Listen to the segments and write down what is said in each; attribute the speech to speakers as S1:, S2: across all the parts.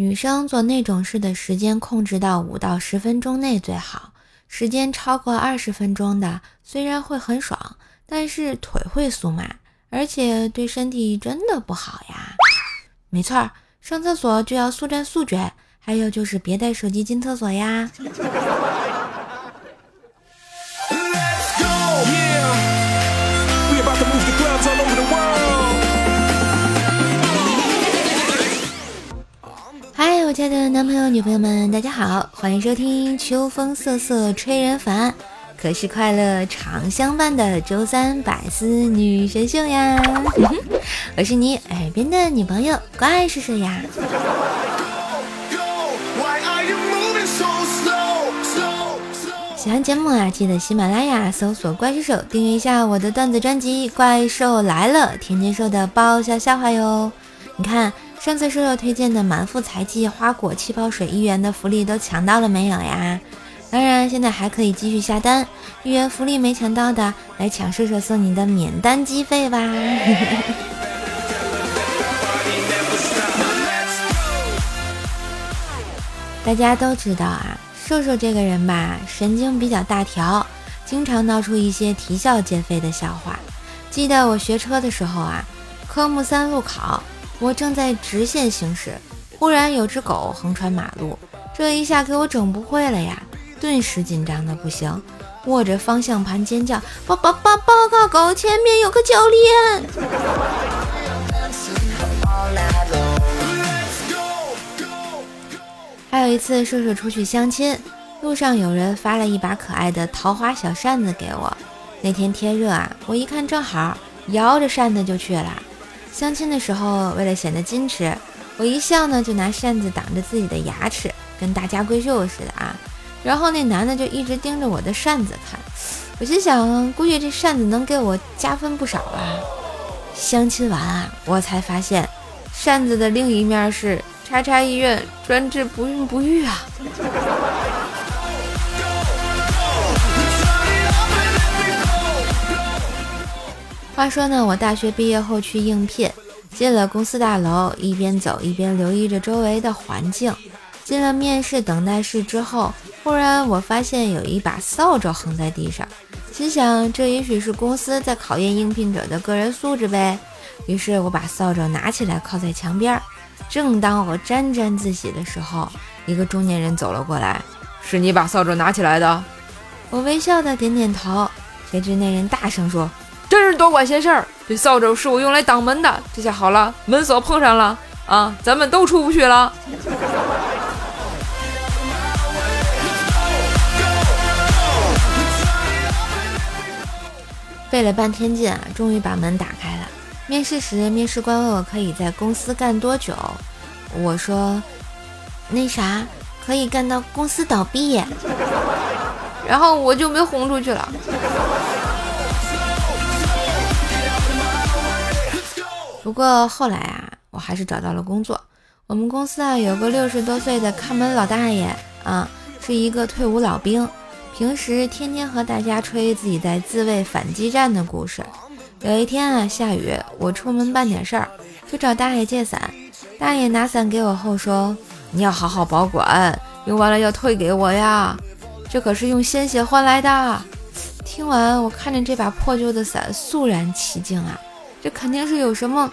S1: 女生做那种事的时间控制到五到十分钟内最好，时间超过二十分钟的，虽然会很爽，但是腿会酥麻，而且对身体真的不好呀。没错，上厕所就要速战速决，还有就是别带手机进厕所呀。亲爱的男朋友、女朋友们，大家好，欢迎收听秋风瑟瑟吹人烦，可是快乐常相伴的周三百思女神秀呀！我是你耳边的女朋友怪叔叔呀。喜欢节目啊，记得喜马拉雅搜索“怪兽手”，订阅一下我的段子专辑《怪兽来了》，天天说的爆笑笑话哟。你看，上次瘦瘦推荐的满腹才气花果气泡水一元的福利都抢到了没有呀？当然，现在还可以继续下单，一元福利没抢到的，来抢瘦瘦送你的免单机费吧。大家都知道啊。瘦瘦这个人吧，神经比较大条，经常闹出一些啼笑皆非的笑话。记得我学车的时候啊，科目三路考，我正在直线行驶，忽然有只狗横穿马路，这一下给我整不会了呀，顿时紧张的不行，握着方向盘尖叫：报报报报告狗，前面有个教练！还有一次，瘦瘦出去相亲，路上有人发了一把可爱的桃花小扇子给我。那天天热啊，我一看正好，摇着扇子就去了。相亲的时候，为了显得矜持，我一笑呢就拿扇子挡着自己的牙齿，跟大家闺秀似的啊。然后那男的就一直盯着我的扇子看，我心想，估计这扇子能给我加分不少吧。相亲完啊，我才发现，扇子的另一面是。叉叉医院专治不孕不育啊！话说呢，我大学毕业后去应聘，进了公司大楼，一边走一边留意着周围的环境。进了面试等待室之后，忽然我发现有一把扫帚横在地上，心想这也许是公司在考验应聘者的个人素质呗。于是我把扫帚拿起来靠在墙边儿。正当我沾沾自喜的时候，一个中年人走了过来：“
S2: 是你把扫帚拿起来的？”
S1: 我微笑的点点头。谁知那人大声说：“
S2: 真是多管闲事儿！这扫帚是我用来挡门的，这下好了，门锁碰上了啊，咱们都出不去了。”
S1: 费了半天劲啊，终于把门打开了。面试时，面试官问我可以在公司干多久，我说，那啥，可以干到公司倒闭，然后我就被轰出去了。不过后来啊，我还是找到了工作。我们公司啊，有个六十多岁的看门老大爷啊，是一个退伍老兵，平时天天和大家吹自己在自卫反击战的故事。有一天啊，下雨，我出门办点事儿，就找大爷借伞。大爷拿伞给我后说：“你要好好保管，用完了要退给我呀，这可是用鲜血换来的。”听完，我看着这把破旧的伞，肃然起敬啊，这肯定是有什么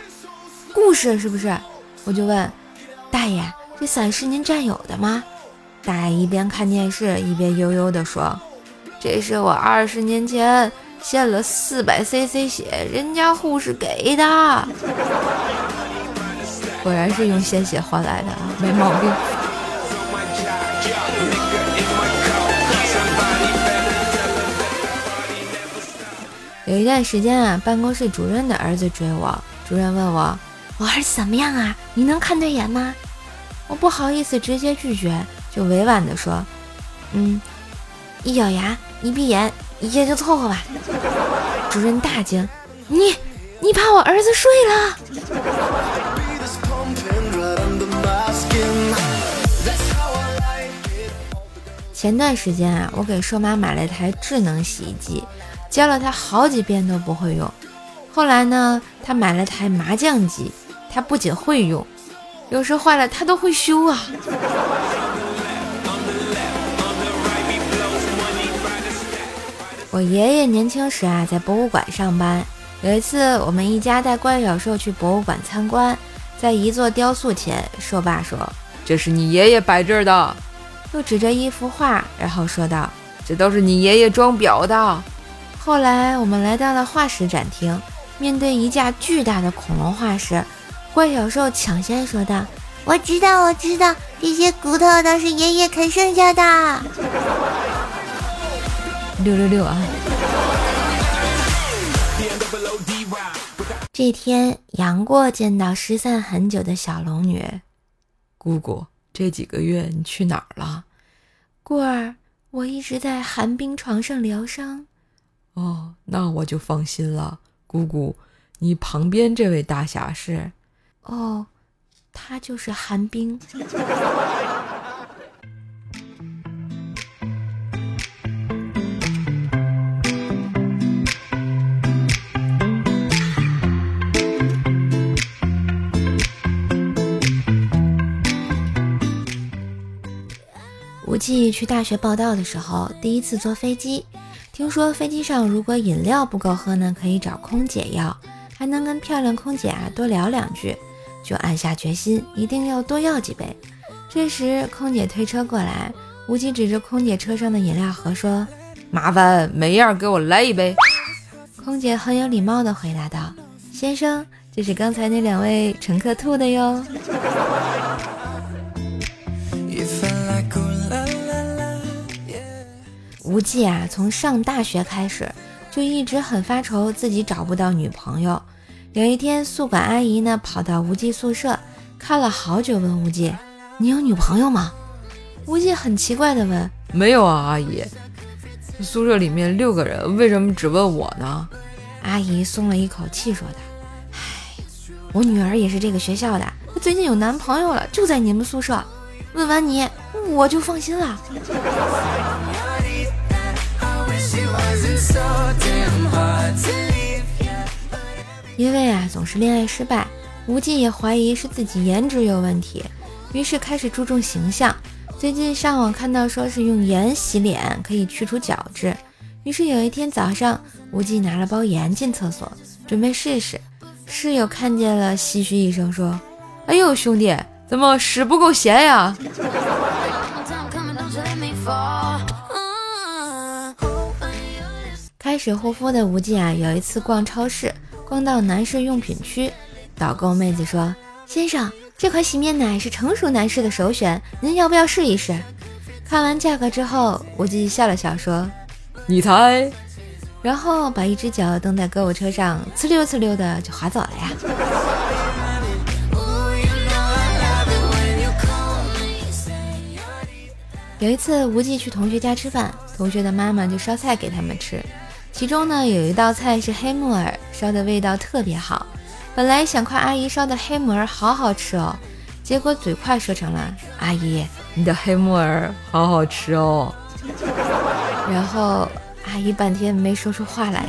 S1: 故事，是不是？我就问大爷：“这伞是您战友的吗？”大爷一边看电视，一边悠悠地说：“这是我二十年前。”献了四百 cc 血，人家护士给的，果然是用鲜血换来的，没毛病。有一段时间啊，办公室主任的儿子追我，主任问我：“我儿子怎么样啊？你能看对眼吗？”我不好意思直接拒绝，就委婉的说：“嗯，一咬牙，一闭眼。”也就凑合吧。主任大惊：“你，你把我儿子睡了？”前段时间啊，我给瘦妈买了台智能洗衣机，教了他好几遍都不会用。后来呢，他买了台麻将机，他不仅会用，有时坏了他都会修啊。我爷爷年轻时啊，在博物馆上班。有一次，我们一家带怪小兽去博物馆参观，在一座雕塑前，兽爸说：“
S2: 这是你爷爷摆这儿的。”
S1: 又指着一幅画，然后说道：“
S2: 这都是你爷爷装裱的。”
S1: 后来我们来到了化石展厅，面对一架巨大的恐龙化石，怪小兽抢先说道：“我知道，我知道，这些骨头都是爷爷啃剩下的。”六六六啊！这天，杨过见到失散很久的小龙女，
S2: 姑姑，这几个月你去哪儿了？
S1: 过儿，我一直在寒冰床上疗伤。
S2: 哦，那我就放心了。姑姑，你旁边这位大侠是？
S1: 哦，他就是寒冰。吴忌去大学报道的时候，第一次坐飞机，听说飞机上如果饮料不够喝呢，可以找空姐要，还能跟漂亮空姐啊多聊两句，就暗下决心一定要多要几杯。这时空姐推车过来，吴忌指着空姐车上的饮料盒说：“
S2: 麻烦每样给我来一杯。”
S1: 空姐很有礼貌地回答道：“先生，这是刚才那两位乘客吐的哟。”吴忌啊，从上大学开始就一直很发愁自己找不到女朋友。有一天，宿管阿姨呢跑到无忌宿舍看了好久，问无忌：“你有女朋友吗？”无忌很奇怪的问：“
S2: 没有啊，阿姨。宿舍里面六个人，为什么只问我呢？”
S1: 阿姨松了一口气，说道：“唉，我女儿也是这个学校的，她最近有男朋友了，就在你们宿舍。问完你，我就放心了。”因为啊总是恋爱失败，吴忌也怀疑是自己颜值有问题，于是开始注重形象。最近上网看到说是用盐洗脸可以去除角质，于是有一天早上，吴忌拿了包盐进厕所准备试试，室友看见了，唏嘘一声说：“哎呦兄弟，怎么屎不够咸呀？”开始护肤的无忌啊，有一次逛超市，逛到男士用品区，导购妹子说：“先生，这款洗面奶是成熟男士的首选，您要不要试一试？”看完价格之后，无忌笑了笑说：“
S2: 你猜。”
S1: 然后把一只脚蹬在购物车上，呲溜呲溜的就滑走了呀。有一次，无忌去同学家吃饭，同学的妈妈就烧菜给他们吃。其中呢，有一道菜是黑木耳，烧的味道特别好。本来想夸阿姨烧的黑木耳好好吃哦，结果嘴快说成了阿姨，
S2: 你的黑木耳好好吃哦。
S1: 然后阿姨半天没说出话来呀。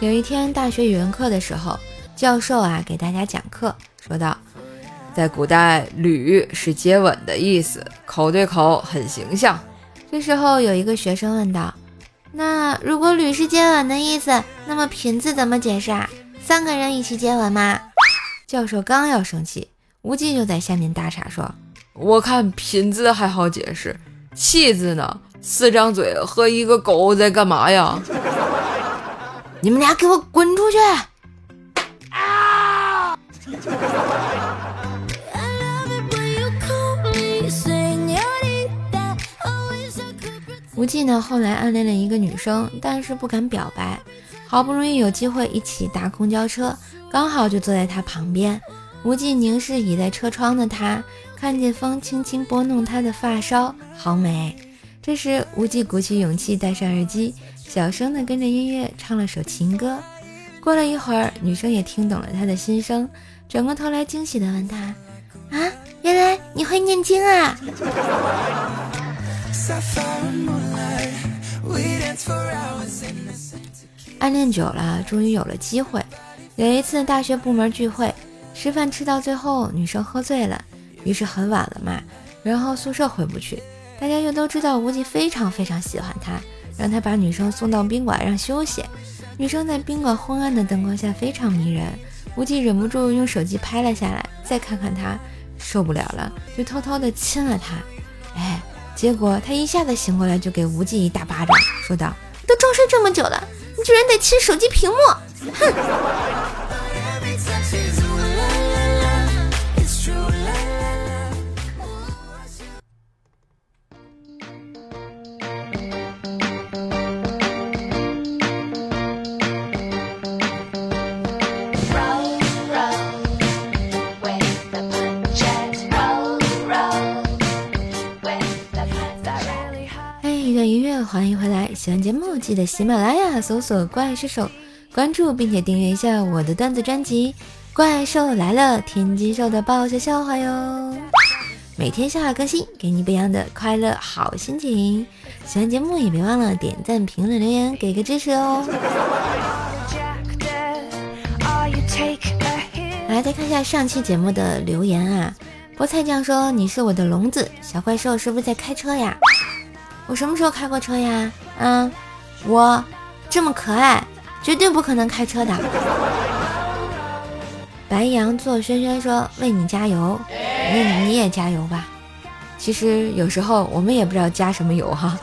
S1: 有一天大学语文课的时候，教授啊给大家讲课，说道。
S2: 在古代，吕是接吻的意思，口对口很形象。
S1: 这时候有一个学生问道：“那如果吕是接吻的意思，那么品字怎么解释啊？三个人一起接吻吗？”教授刚要生气，无忌就在下面打岔说：“
S2: 我看品字还好解释，气字呢？四张嘴和一个狗在干嘛呀？
S1: 你们俩给我滚出去！”啊！无忌呢，后来暗恋了一个女生，但是不敢表白。好不容易有机会一起搭公交车，刚好就坐在她旁边。无忌凝视倚在车窗的她，看见风轻轻拨弄她的发梢，好美。这时，无忌鼓起勇气戴上耳机，小声的跟着音乐唱了首情歌。过了一会儿，女生也听懂了他的心声，转过头来惊喜的问他：“啊，原来你会念经啊！”暗恋久了，终于有了机会。有一次大学部门聚会，吃饭吃到最后，女生喝醉了，于是很晚了嘛，然后宿舍回不去。大家又都知道无忌非常非常喜欢她，让他把女生送到宾馆让休息。女生在宾馆昏暗的灯光下非常迷人，无忌忍不住用手机拍了下来，再看看她，受不了了，就偷偷的亲了她。哎，结果他一下子醒过来，就给无忌一大巴掌，说道：“都装睡这么久了。”你居然得亲手机屏幕，哼！喜欢节目记得喜马拉雅搜索“怪兽手”，关注并且订阅一下我的段子专辑《怪兽来了》，天津兽的爆笑笑话哟！每天笑话更新，给你不一样的快乐好心情。喜欢节目也别忘了点赞、评论、留言，给个支持哦！来，再看一下上期节目的留言啊！菠菜酱说：“你是我的笼子，小怪兽是不是在开车呀？”我什么时候开过车呀？嗯，我这么可爱，绝对不可能开车的。白羊座轩轩说：“为你加油，那你你也加油吧。”其实有时候我们也不知道加什么油哈。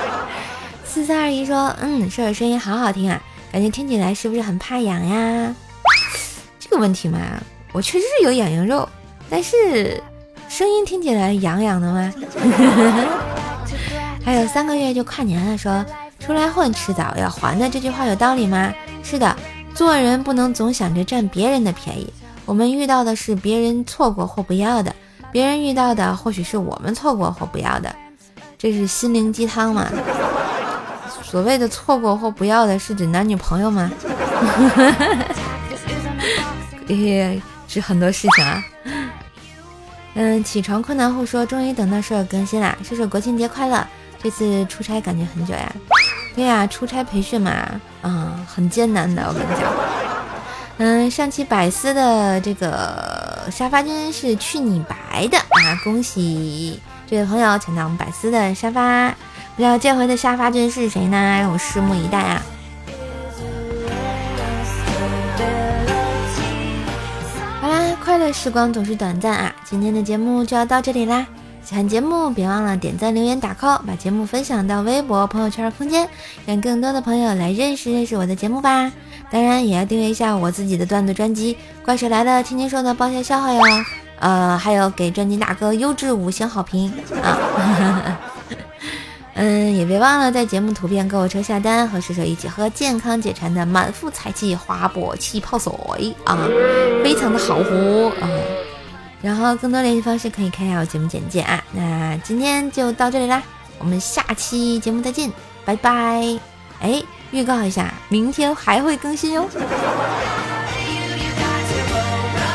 S1: 四三二一说：“嗯，瘦瘦声音好好听啊，感觉听起来是不是很怕痒呀？”这个问题嘛，我确实是有痒痒肉，但是声音听起来痒痒的吗？还有三个月就跨年了，说出来混迟早要还的这句话有道理吗？是的，做人不能总想着占别人的便宜。我们遇到的是别人错过或不要的，别人遇到的或许是我们错过或不要的。这是心灵鸡汤吗？所谓的错过或不要的是指男女朋友吗？也是很多事情啊。嗯，起床困难户说，终于等到舍友更新啦，说说国庆节快乐。这次出差感觉很久呀，对呀，出差培训嘛，啊，很艰难的，我跟你讲。嗯，上期百思的这个沙发君是去你白的啊，恭喜这位朋友抢到我们百思的沙发，不知道这回的沙发君是谁呢？让我拭目以待啊。好啦，快乐时光总是短暂啊，今天的节目就要到这里啦。喜欢节目，别忘了点赞、留言、打 call，把节目分享到微博、朋友圈、空间，让更多的朋友来认识认识我的节目吧。当然，也要订阅一下我自己的段子专辑《怪兽来了》，天天说的爆笑笑话哟。呃，还有给专辑打个优质五星好评啊。嗯，也别忘了在节目图片购物车下单，和水手一起喝健康解馋的满腹才气花果气泡水啊，非常的好喝啊。然后更多联系方式可以看一下我节目简介啊。那今天就到这里啦，我们下期节目再见，拜拜。哎，预告一下，明天还会更新哟。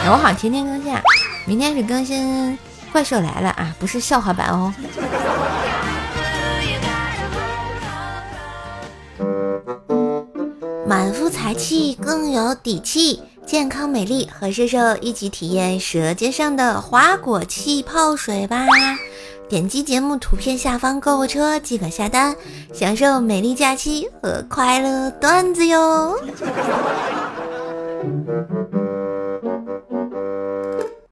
S1: 我好像天天更新，啊，明天是更新怪兽来了啊，不是笑话版哦。满腹才气，更有底气。健康美丽，和射手一起体验舌尖上的花果气泡水吧！点击节目图片下方购物车即可下单，享受美丽假期和快乐段子哟！